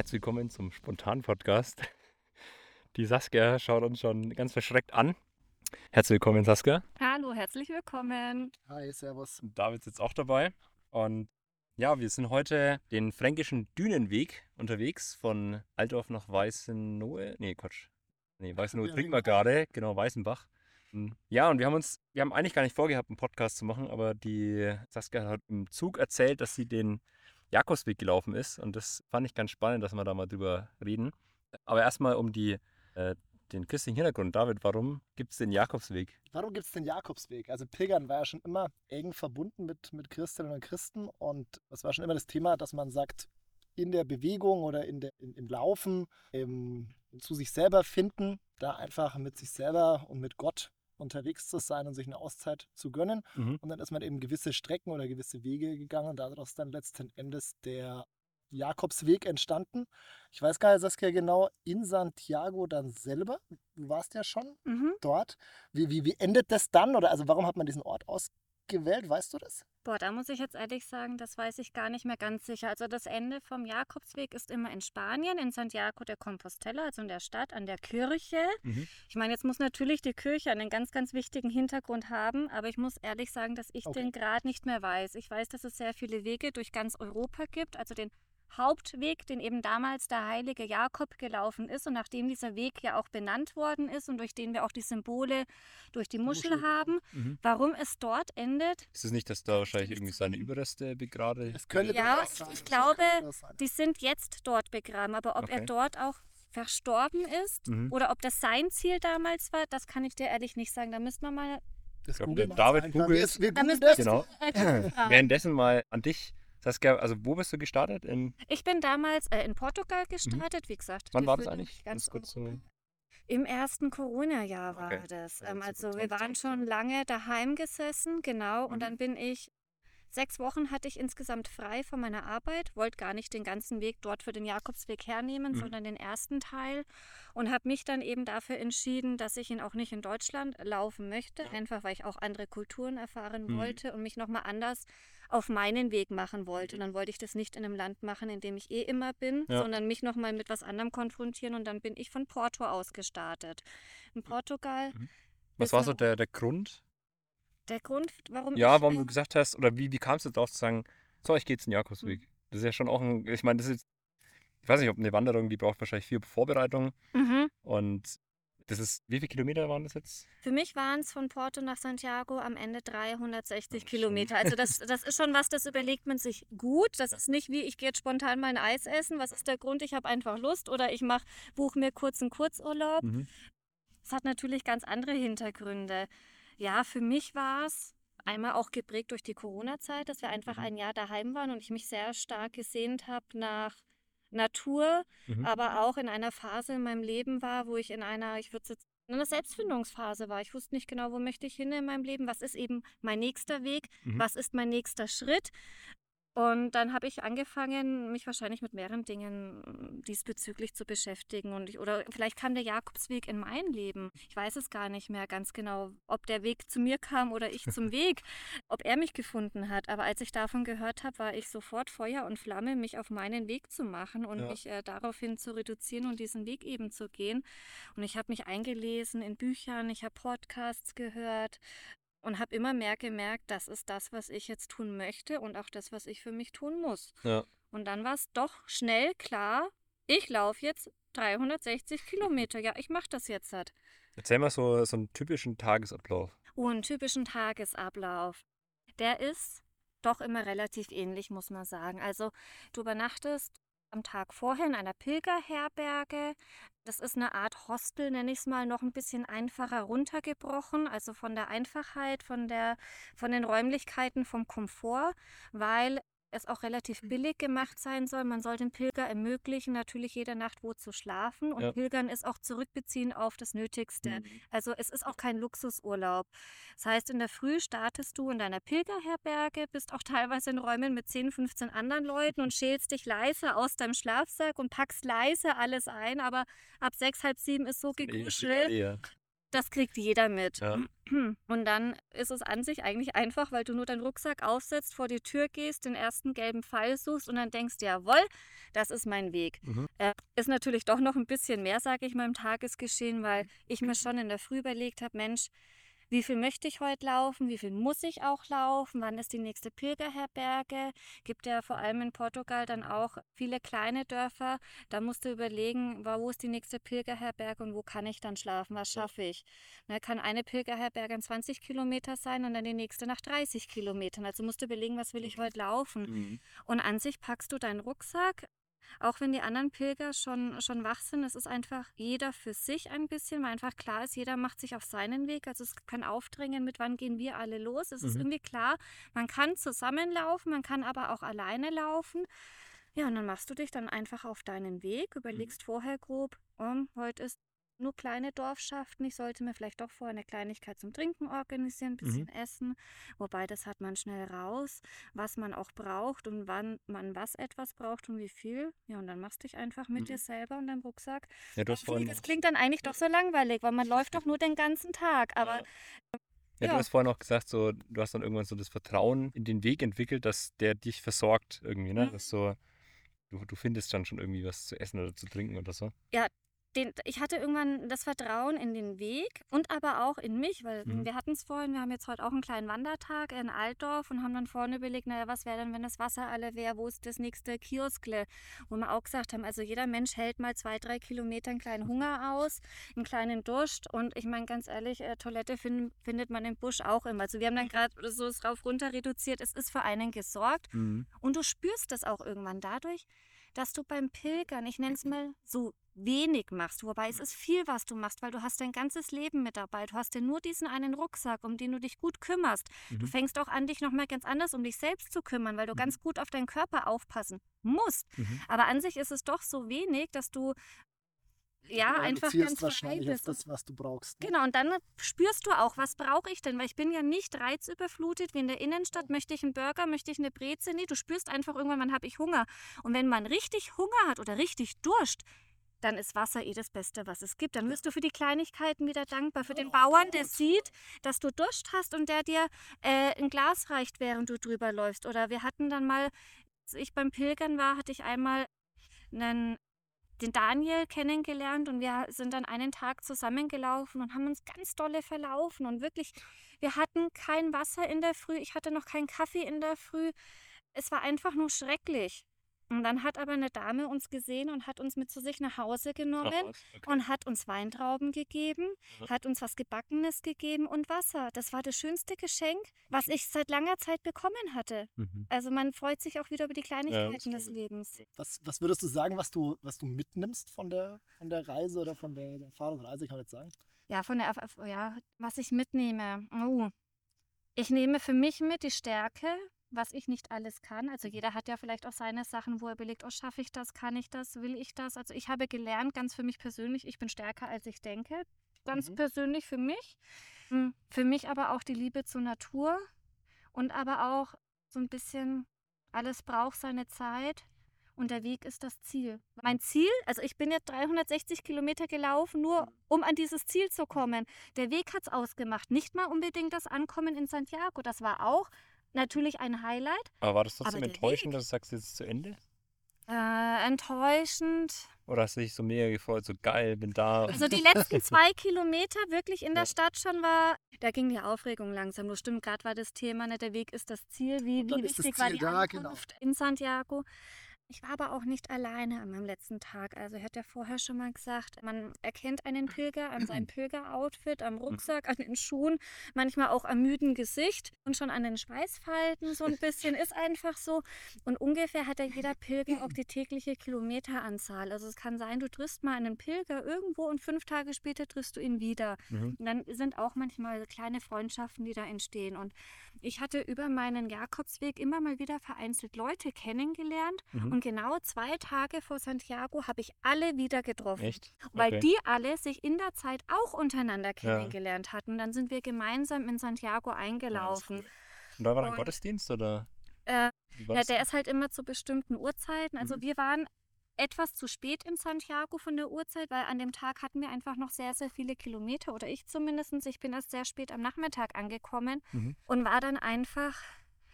Herzlich willkommen zum Spontan-Podcast. Die Saskia schaut uns schon ganz verschreckt an. Herzlich willkommen, Saskia. Hallo, herzlich willkommen. Hi, servus. David ist jetzt auch dabei. Und ja, wir sind heute den fränkischen Dünenweg unterwegs von Altdorf nach Weißenohe. Nee, Quatsch. Nee, Weißenohe trinken wir gerade. Genau, Weißenbach. Hm. Ja, und wir haben uns, wir haben eigentlich gar nicht vorgehabt, einen Podcast zu machen, aber die Saskia hat im Zug erzählt, dass sie den Jakobsweg gelaufen ist. Und das fand ich ganz spannend, dass wir da mal drüber reden. Aber erstmal um die, äh, den christlichen Hintergrund. David, warum gibt es den Jakobsweg? Warum gibt es den Jakobsweg? Also Pilgern war ja schon immer eng verbunden mit, mit Christinnen und Christen und es war schon immer das Thema, dass man sagt, in der Bewegung oder in der, in, im Laufen, im, zu sich selber finden, da einfach mit sich selber und mit Gott unterwegs zu sein und sich eine Auszeit zu gönnen. Mhm. Und dann ist man eben gewisse Strecken oder gewisse Wege gegangen und daraus dann letzten Endes der Jakobsweg entstanden. Ich weiß gar nicht, Saskia, genau in Santiago dann selber. Du warst ja schon Mhm. dort. Wie, wie, wie endet das dann? Oder also warum hat man diesen Ort ausgewählt? Weißt du das? Boah, da muss ich jetzt ehrlich sagen, das weiß ich gar nicht mehr ganz sicher. Also das Ende vom Jakobsweg ist immer in Spanien, in Santiago de Compostela, also in der Stadt, an der Kirche. Mhm. Ich meine, jetzt muss natürlich die Kirche einen ganz, ganz wichtigen Hintergrund haben, aber ich muss ehrlich sagen, dass ich Okay. den Grad nicht mehr weiß. Ich weiß, dass es sehr viele Wege durch ganz Europa gibt, also den Hauptweg, den eben damals der heilige Jakob gelaufen ist und nachdem dieser Weg ja auch benannt worden ist und durch den wir auch die Symbole durch die Muschel Muschel, haben, Mhm. warum es dort endet, Ist es nicht, dass da wahrscheinlich irgendwie seine Überreste begradigt Es könnte Ja, sein. ich glaube, die sind jetzt dort begraben, aber ob er Okay. dort auch verstorben ist Mhm. oder ob das sein Ziel damals war, das kann ich dir ehrlich nicht sagen. Da müssten wir mal. Das glaub, googeln der David einfach. googelt. Wir, wir Da müssen. Genau. Währenddessen mal an dich, Saskia, also wo bist du gestartet? In, Ich bin damals äh, in Portugal gestartet, wie gesagt. Mhm. wann war das eigentlich? Ganz kurz so. Europa. Im ersten Corona-Jahr war Okay. das. Ähm, also so wir waren schon lange daheim gesessen, genau. Mhm. Und dann bin ich, sechs Wochen hatte ich insgesamt frei von meiner Arbeit, wollte gar nicht den ganzen Weg dort für den Jakobsweg hernehmen, Mhm. sondern den ersten Teil. Und habe mich dann eben dafür entschieden, dass ich ihn auch nicht in Deutschland laufen möchte, einfach weil ich auch andere Kulturen erfahren Mhm. wollte und mich nochmal anders auf meinen Weg machen wollte. Und dann wollte ich das nicht in einem Land machen, in dem ich eh immer bin, Ja. sondern mich nochmal mit was anderem konfrontieren. Und dann bin ich von Porto aus gestartet. In Portugal. Was ist war so der, der Grund? Der Grund, warum Ja, warum du gesagt hast, oder wie, wie kamst du darauf zu sagen, so, ich gehe jetzt den Mhm. Jakobsweg? Das ist ja schon auch ein, ich meine, das ist, ich weiß nicht, ob eine Wanderung, die braucht wahrscheinlich viel Vorbereitung Mhm. und das ist, wie viele Kilometer waren das jetzt? Für mich waren es von Porto nach Santiago am Ende 360 Das ist Kilometer. Also das, das ist schon was, das überlegt man sich gut. Das ist nicht wie, ich gehe jetzt spontan mal ein Eis essen. Was ist der Grund? Ich habe einfach Lust oder ich mach, buche mir kurz einen Kurzurlaub. Mhm. Es hat natürlich ganz andere Hintergründe. Ja, für mich war es einmal auch geprägt durch die Corona-Zeit, dass wir einfach Mhm. ein Jahr daheim waren und ich mich sehr stark gesehnt habe nach Natur, Mhm. aber auch in einer Phase in meinem Leben war, wo ich in einer, ich würde jetzt in einer Selbstfindungsphase war. Ich wusste nicht genau, wo möchte ich hin in meinem Leben, was ist eben mein nächster Weg, Mhm. was ist mein nächster Schritt. Und dann habe ich angefangen, mich wahrscheinlich mit mehreren Dingen diesbezüglich zu beschäftigen. Und ich, oder vielleicht kam der Jakobsweg in mein Leben. Ich weiß es gar nicht mehr ganz genau, ob der Weg zu mir kam oder ich zum Weg, ob er mich gefunden hat. Aber als ich davon gehört habe, war ich sofort Feuer und Flamme, mich auf meinen Weg zu machen und Ja. mich äh, daraufhin zu reduzieren und diesen Weg eben zu gehen. Und ich habe mich eingelesen in Büchern, ich habe Podcasts gehört, und habe immer mehr gemerkt, das ist das, was ich jetzt tun möchte und auch das, was ich für mich tun muss. Ja. Und dann war es doch schnell klar, ich laufe jetzt 360 Kilometer. Ja, ich mache das jetzt halt. Erzähl mal so, so einen typischen Tagesablauf. Oh, einen typischen Tagesablauf. Der ist doch immer relativ ähnlich, muss man sagen. Also du übernachtest am Tag vorher in einer Pilgerherberge. Das ist eine Art Hostel, nenne ich es mal, noch ein bisschen einfacher runtergebrochen, also von der Einfachheit, von der, von den Räumlichkeiten, vom Komfort, weil es auch relativ billig gemacht sein soll. Man soll dem Pilger ermöglichen, natürlich jede Nacht wo zu schlafen. Und Ja. Pilgern ist auch zurückbeziehen auf das Nötigste. Also es ist auch kein Luxusurlaub. Das heißt, in der Früh startest du in deiner Pilgerherberge, bist auch teilweise in Räumen mit 10, 15 anderen Leuten und schälst dich leise aus deinem Schlafsack und packst leise alles ein. Aber ab sechs, halb sieben ist so Eh, gekuschelt. Das kriegt jeder mit. Ja. Und dann ist es an sich eigentlich einfach, weil du nur deinen Rucksack aufsetzt, vor die Tür gehst, den ersten gelben Pfeil suchst und dann denkst, jawohl, das ist mein Weg. Mhm. Äh, ist natürlich doch noch ein bisschen mehr, sage ich mal, im Tagesgeschehen, weil ich mir schon in der Früh überlegt habe, Mensch, wie viel möchte ich heute laufen, wie viel muss ich auch laufen, wann ist die nächste Pilgerherberge. Gibt ja vor allem in Portugal dann auch viele kleine Dörfer. Da musst du überlegen, wo ist die nächste Pilgerherberge und wo kann ich dann schlafen, was schaffe ich. Da kann eine Pilgerherberge in 20 Kilometer sein und dann die nächste nach 30 Kilometern. Also musst du überlegen, was will ich heute laufen. Mhm. Und an sich packst du deinen Rucksack, auch wenn die anderen Pilger schon, schon wach sind, es ist einfach jeder für sich ein bisschen, weil einfach klar ist, jeder macht sich auf seinen Weg. Also es kann aufdrängen, mit wann gehen wir alle los. Es ist Mhm. irgendwie klar, man kann zusammenlaufen, man kann aber auch alleine laufen. Ja, und dann machst du dich dann einfach auf deinen Weg, überlegst vorher grob, um, heute ist nur kleine Dorfschaften. Ich sollte mir vielleicht doch vorher eine Kleinigkeit zum Trinken organisieren, ein bisschen essen. Wobei das hat man schnell raus, was man auch braucht und wann man was etwas braucht und wie viel. Ja, und dann machst du dich einfach mit Mhm. dir selber und deinem Rucksack. Ja, du hast vorhin, Das klingt dann eigentlich doch so langweilig, weil man läuft doch nur den ganzen Tag. Aber ja, du ja. hast vorhin auch gesagt, so, du hast dann irgendwann so das Vertrauen in den Weg entwickelt, dass der dich versorgt irgendwie, ne? Mhm. Das ist so, du, du findest dann schon irgendwie was zu essen oder zu trinken oder so. Den, ich hatte irgendwann das Vertrauen in den Weg und aber auch in mich, weil Mhm. wir hatten es vorhin, wir haben jetzt heute auch einen kleinen Wandertag in Altdorf und haben dann vorne überlegt, naja, was wäre denn, wenn das Wasser alle wäre, wo ist das nächste Kioskle? Wo wir auch gesagt haben, also jeder Mensch hält mal zwei, drei Kilometer einen kleinen Hunger aus, einen kleinen Durst und ich meine ganz ehrlich, äh, Toilette find, findet man im Busch auch immer. Also wir haben dann gerade so es rauf runter reduziert, es ist für einen gesorgt Mhm. und du spürst das auch irgendwann dadurch, dass du beim Pilgern, ich nenne es mal so wenig machst, wobei es ist viel, was du machst, weil du hast dein ganzes Leben mit dabei. Du hast ja nur diesen einen Rucksack, um den du dich gut kümmerst. Du Mhm. fängst auch an, dich nochmal ganz anders um dich selbst zu kümmern, weil du Mhm. ganz gut auf deinen Körper aufpassen musst. Mhm. Aber an sich ist es doch so wenig, dass du ja Du einfach ganz wahrscheinlich auf das, was du brauchst. Ne? Genau, und dann spürst du auch, was brauche ich denn? Weil ich bin ja nicht reizüberflutet wie in der Innenstadt. Möchte ich einen Burger, möchte ich eine Breze? Nee, du spürst einfach irgendwann, wann habe ich Hunger. Und wenn man richtig Hunger hat oder richtig Durst, dann ist Wasser eh das Beste, was es gibt. Dann wirst du für die Kleinigkeiten wieder dankbar. Für den Bauern, der sieht, dass du Durst hast und der dir äh, ein Glas reicht, während du drüber läufst. Oder wir hatten dann mal, als ich beim Pilgern war, hatte ich einmal einen den Daniel kennengelernt und wir sind dann einen Tag zusammengelaufen und haben uns ganz dolle verlaufen und wirklich, wir hatten kein Wasser in der Früh, ich hatte noch keinen Kaffee in der Früh. Es war einfach nur schrecklich. Und dann hat aber eine Dame uns gesehen und hat uns mit zu sich nach Hause Ach, genommen was? Okay. und hat uns Weintrauben gegeben, Ja. hat uns was Gebackenes gegeben und Wasser. Das war das schönste Geschenk, was ich seit langer Zeit bekommen hatte. Mhm. Also man freut sich auch wieder über die Kleinigkeiten des glaub ich. Lebens. Was, was würdest du sagen, was du, was du mitnimmst von der, von der Reise oder von der, der Erfahrung? Reise kann man nicht sagen. Ja, von der, ja, was ich mitnehme. Oh. Ich nehme für mich mit die Stärke, was ich nicht alles kann. Also jeder hat ja vielleicht auch seine Sachen, wo er belegt, oh, schaffe ich das, kann ich das, will ich das. Also ich habe gelernt, ganz für mich persönlich, ich bin stärker, als ich denke. Ganz Mhm. persönlich für mich. Mm, Für mich aber auch die Liebe zur Natur und aber auch so ein bisschen, alles braucht seine Zeit. Und der Weg ist das Ziel. Mein Ziel, also ich bin jetzt 360 Kilometer gelaufen, nur um an dieses Ziel zu kommen. Der Weg hat es ausgemacht. Nicht mal unbedingt das Ankommen in Santiago. Das war auch natürlich ein Highlight. Aber war das trotzdem enttäuschend, Weg- dass du sagst, jetzt ist es zu Ende? Äh, enttäuschend. Oder hast du dich so mega gefreut, so geil, bin da? Also die letzten zwei Kilometer wirklich in der Ja. Stadt schon war, da ging die Aufregung langsam. Nur stimmt, gerade war das Thema, ne, der Weg ist das Ziel. Wie, wie ist das wichtig war die da, genau. Ankunft in Santiago? Ich war aber auch nicht alleine an meinem letzten Tag. Also ich hatte ja vorher schon mal gesagt, man erkennt einen Pilger an seinem Pilgeroutfit, am Rucksack, an den Schuhen, manchmal auch am müden Gesicht und schon an den Schweißfalten so ein bisschen. Ist einfach so. Und ungefähr hat ja jeder Pilger auch die tägliche Kilometeranzahl. Also es kann sein, du triffst mal einen Pilger irgendwo und fünf Tage später triffst du ihn wieder. Mhm. Und dann sind auch manchmal kleine Freundschaften, die da entstehen. Und ich hatte über meinen Jakobsweg immer mal wieder vereinzelt Leute kennengelernt. Mhm. Und genau zwei Tage vor Santiago habe ich alle wieder getroffen. Echt? Weil Okay. die alle sich in der Zeit auch untereinander kennengelernt hatten. Dann sind wir gemeinsam in Santiago eingelaufen. Und da war dann Und- Gottesdienst oder? Äh, ja, der ist halt immer zu bestimmten Uhrzeiten. Also Mhm. wir waren etwas zu spät in Santiago von der Uhrzeit, weil an dem Tag hatten wir einfach noch sehr, sehr viele Kilometer oder ich zumindest. Ich bin erst sehr spät am Nachmittag angekommen Mhm. und war dann einfach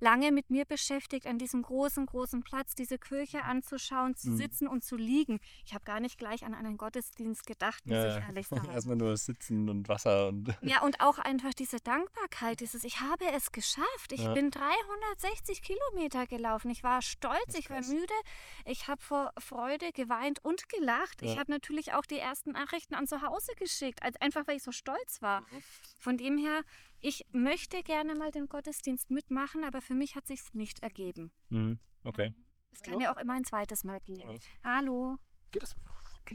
lange mit mir beschäftigt, an diesem großen, großen Platz diese Kirche anzuschauen, zu Mhm. sitzen und zu liegen. Ich habe gar nicht gleich an einen Gottesdienst gedacht, muss Ja, ich ehrlich sagen. Erstmal nur sitzen und Wasser und. Ja, und auch einfach diese Dankbarkeit, dieses, ich habe es geschafft. Ich Ja. bin 360 Kilometer gelaufen. Ich war stolz, ich war müde. Ich habe vor Freude geweint und gelacht. Ich Ja. habe natürlich auch die ersten Nachrichten an zu Hause geschickt, einfach weil ich so stolz war. Mhm. Von dem her, ich möchte gerne mal den Gottesdienst mitmachen, aber für mich hat sich nicht ergeben. Mhm. Okay. Es kann ja auch immer ein zweites Mal gehen. Hallo. Geht das?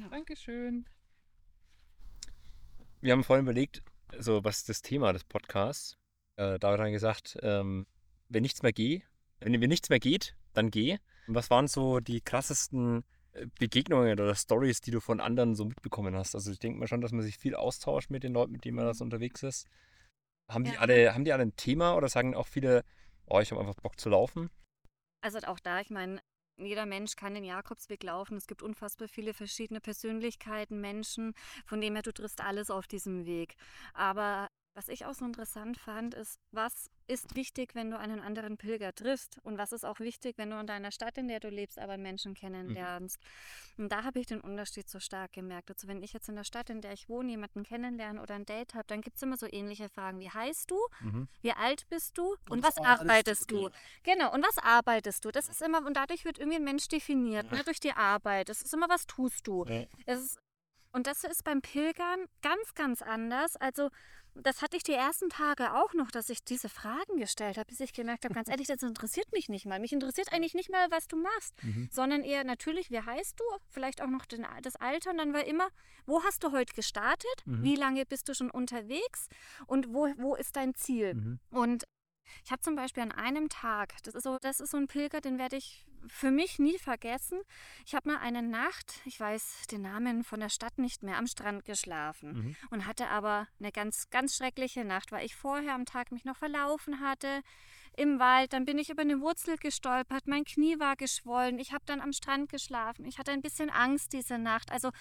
Dankeschön. Wir haben vorhin überlegt, so was ist das Thema des Podcasts. Äh, da haben wir gesagt, ähm, wenn nichts mehr geht, wenn, wenn nichts mehr geht, dann geh. Und was waren so die krassesten äh, Begegnungen oder Stories, die du von anderen so mitbekommen hast? Also ich denke mal schon, dass man sich viel austauscht mit den Leuten, mit denen man da so unterwegs ist. Haben die Ja. alle, haben die alle ein Thema oder sagen auch viele, oh, ich habe einfach Bock zu laufen? Also auch da, ich meine, jeder Mensch kann den Jakobsweg laufen. Es gibt unfassbar viele verschiedene Persönlichkeiten, Menschen, von dem her du triffst alles auf diesem Weg. Aber was ich auch so interessant fand, ist, was ist wichtig, wenn du einen anderen Pilger triffst? Und was ist auch wichtig, wenn du in deiner Stadt, in der du lebst, aber Menschen kennenlernst? Und da habe ich den Unterschied so stark gemerkt. Also wenn ich jetzt in der Stadt, in der ich wohne, jemanden kennenlerne oder ein Date habe, dann gibt es immer so ähnliche Fragen. Wie heißt du? Mhm. Wie alt bist du? Und, Und was arbeitest du? Genau, und was arbeitest du? Das ist immer, und dadurch wird irgendwie ein Mensch definiert, ne, durch die Arbeit. Das ist immer, was tust du? Ja. Es ist, und das ist beim Pilgern ganz, ganz anders. Also, das hatte ich die ersten Tage auch noch, dass ich diese Fragen gestellt habe, bis ich gemerkt habe, ganz ehrlich, das interessiert mich nicht mal. Mich interessiert eigentlich nicht mal, was du machst, Mhm. sondern eher natürlich, wie heißt du? Vielleicht auch noch den, das Alter. Und dann war immer, wo hast du heute gestartet? Mhm. Wie lange bist du schon unterwegs? Und wo, wo ist dein Ziel? Mhm. Und ich habe zum Beispiel an einem Tag, das ist so, das ist so ein Pilger, den werde ich für mich nie vergessen. Ich habe mal eine Nacht, ich weiß den Namen von der Stadt nicht mehr, am Strand geschlafen Mhm. und hatte aber eine ganz, ganz schreckliche Nacht, weil ich vorher am Tag mich noch verlaufen hatte im Wald. Dann bin ich über eine Wurzel gestolpert, mein Knie war geschwollen. Ich habe dann am Strand geschlafen. Ich hatte ein bisschen Angst diese Nacht. Also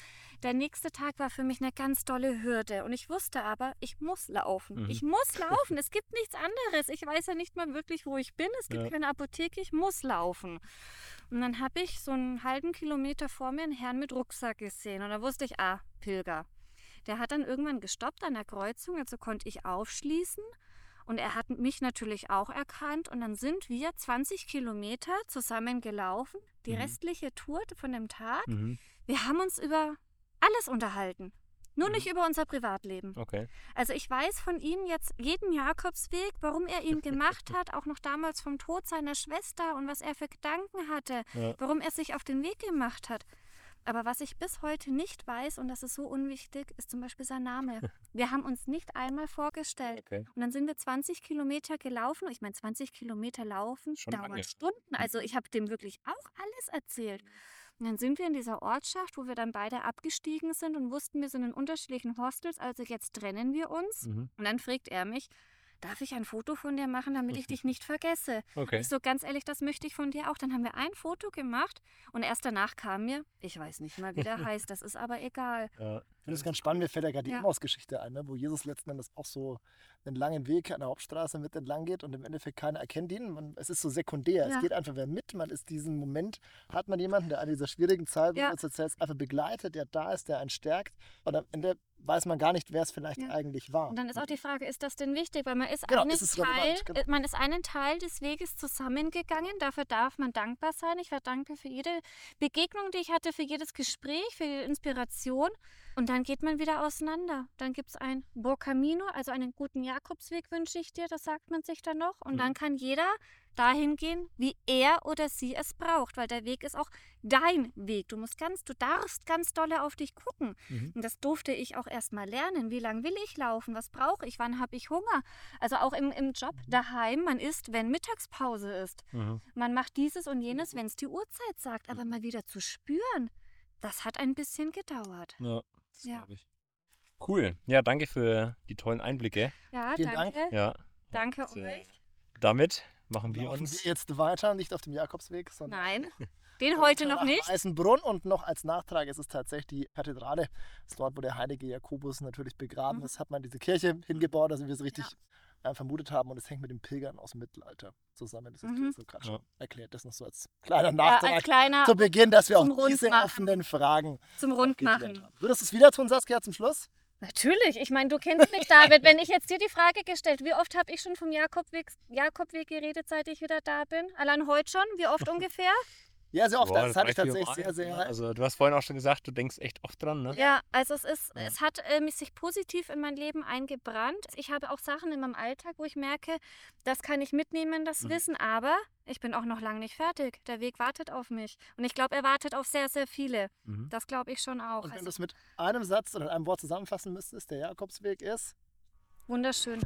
der nächste Tag war für mich eine ganz tolle Hürde. Und ich wusste aber, ich muss laufen. Mhm. Ich muss laufen. es gibt nichts anderes. Ich weiß ja nicht mal wirklich, wo ich bin. Es gibt Ja. keine Apotheke. Ich muss laufen. Und dann habe ich so einen halben Kilometer vor mir einen Herrn mit Rucksack gesehen. Und da wusste ich, ah, Pilger. Der hat dann irgendwann gestoppt an der Kreuzung, also konnte ich aufschließen. Und er hat mich natürlich auch erkannt. Und dann sind wir 20 Kilometer zusammen gelaufen, die Mhm. restliche Tour von dem Tag. Mhm. Wir haben uns über alles unterhalten. Nur Mhm. nicht über unser Privatleben. Okay. Also ich weiß von ihm jetzt jeden Jakobsweg, warum er ihn gemacht hat, auch noch damals vom Tod seiner Schwester und was er für Gedanken hatte, Ja. warum er sich auf den Weg gemacht hat. Aber was ich bis heute nicht weiß, und das ist so unwichtig, ist zum Beispiel sein Name. Wir haben uns nicht einmal vorgestellt. Okay. Und dann sind wir 20 Kilometer gelaufen. Ich meine, 20 Kilometer laufen Schon dauert lange. Stunden. Also ich habe dem wirklich auch alles erzählt. Und dann sind wir in dieser Ortschaft, wo wir dann beide abgestiegen sind und wussten, wir sind in unterschiedlichen Hostels, also jetzt trennen wir uns. Mhm. Und dann fragt er mich, darf ich ein Foto von dir machen, damit ich dich nicht vergesse? Okay. Ich so, ganz ehrlich, das möchte ich von dir auch. Dann haben wir ein Foto gemacht und erst danach kam mir, ich weiß nicht mal, wie der heißt, das ist aber egal. Ja. Ich finde es ganz spannend, mir fällt ja gerade die Ja. Emmaus-Geschichte ein, ne? wo Jesus letzten Endes auch so einen langen Weg an der Hauptstraße mit entlang geht und im Endeffekt keiner erkennt ihn. Man, es ist so sekundär, Ja. es geht einfach wer mit. Man ist diesen Moment, hat man jemanden, der an dieser schwierigen Zeit, Ja. uns erzählst, einfach begleitet, der da ist, der einen stärkt. Und am Ende weiß man gar nicht, wer es vielleicht Ja. eigentlich war. Und dann ist auch die Frage, ist das denn wichtig? Weil man ist, Genau, einen ist Teil, genau. äh, man ist einen Teil des Weges zusammengegangen. Dafür darf man dankbar sein. Ich war dankbar für jede Begegnung, die ich hatte, für jedes Gespräch, für jede Inspiration. Und dann geht man wieder auseinander. Dann gibt es ein Burkamino, also einen guten Jakobsweg wünsche ich dir, das sagt man sich dann noch. Und Mhm. dann kann jeder dahin gehen, wie er oder sie es braucht, weil der Weg ist auch dein Weg. Du musst ganz, du darfst ganz dolle auf dich gucken. Mhm. Und das durfte ich auch erst mal lernen. Wie lange will ich laufen? Was brauche ich? Wann habe ich Hunger? Also auch im, im Job daheim, man isst, wenn Mittagspause ist. Mhm. Man macht dieses und jenes, wenn es die Uhrzeit sagt. Aber mal wieder zu spüren, das hat ein bisschen gedauert. Ja, das Ja. glaub ich. Cool. Ja, danke für die tollen Einblicke. Ja, Vielen Dank. danke. Ja. Danke Und, äh, euch. Damit machen wir Laufen uns. wir jetzt weiter, nicht auf dem Jakobsweg, sondern Nein, den heute noch nach nicht. Weißenbrunn und noch als Nachtrag ist es tatsächlich die Kathedrale. Das ist dort, wo der heilige Jakobus natürlich begraben Mhm. ist, hat man diese Kirche hingebaut, also wie wir es richtig äh, vermutet haben. Und es hängt mit den Pilgern aus dem Mittelalter zusammen. Das ist Mhm. so gerade Ja. erklärt. Das noch so als kleiner Ja, Nachtrag als kleiner zu Beginn, dass wir auch diese offenen Fragen zum Rundmachen. haben. Würdest du es wieder tun, Saskia, zum Schluss? Natürlich, ich meine, du kennst mich, David. Wenn ich jetzt dir die Frage gestellt, wie oft habe ich schon vom Jakobweg, Jakobweg geredet, seit ich wieder da bin? Allein heute schon? Wie oft ungefähr? Ja, sehr oft. Boah, das hatte ich tatsächlich sehr, sehr. Also, du hast vorhin auch schon gesagt, du denkst echt oft dran, ne? Ja, also es ist, Ja. es hat äh, mich sich positiv in mein Leben eingebrannt. Ich habe auch Sachen in meinem Alltag, wo ich merke, das kann ich mitnehmen, das Mhm. Wissen, aber ich bin auch noch lange nicht fertig. Der Weg wartet auf mich. Und ich glaube, er wartet auf sehr, sehr viele. Mhm. Das glaube ich schon auch. Und wenn Also, du es mit einem Satz oder einem Wort zusammenfassen müsstest, der Jakobsweg ist. wunderschön.